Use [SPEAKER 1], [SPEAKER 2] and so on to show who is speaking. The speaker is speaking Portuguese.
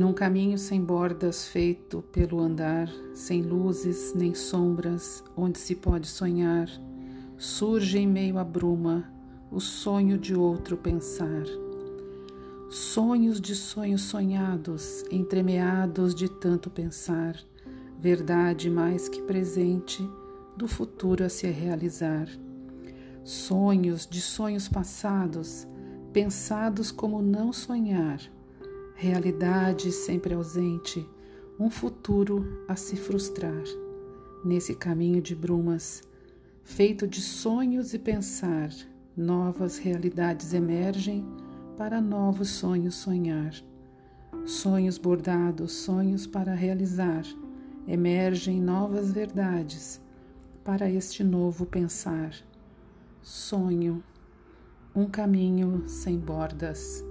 [SPEAKER 1] Num caminho sem bordas feito pelo andar, sem luzes nem sombras, onde se pode sonhar, surge em meio à bruma o sonho de outro pensar. Sonhos de sonhos sonhados, entremeados de tanto pensar, verdade mais que presente do futuro a se realizar. Sonhos de sonhos passados, pensados como não sonhar, realidade sempre ausente, um futuro a se frustrar. Nesse caminho de brumas, feito de sonhos e pensar, novas realidades emergem para novos sonhos sonhar. Sonhos bordados, sonhos para realizar, emergem novas verdades para este novo pensar. Sonho, um caminho sem bordas.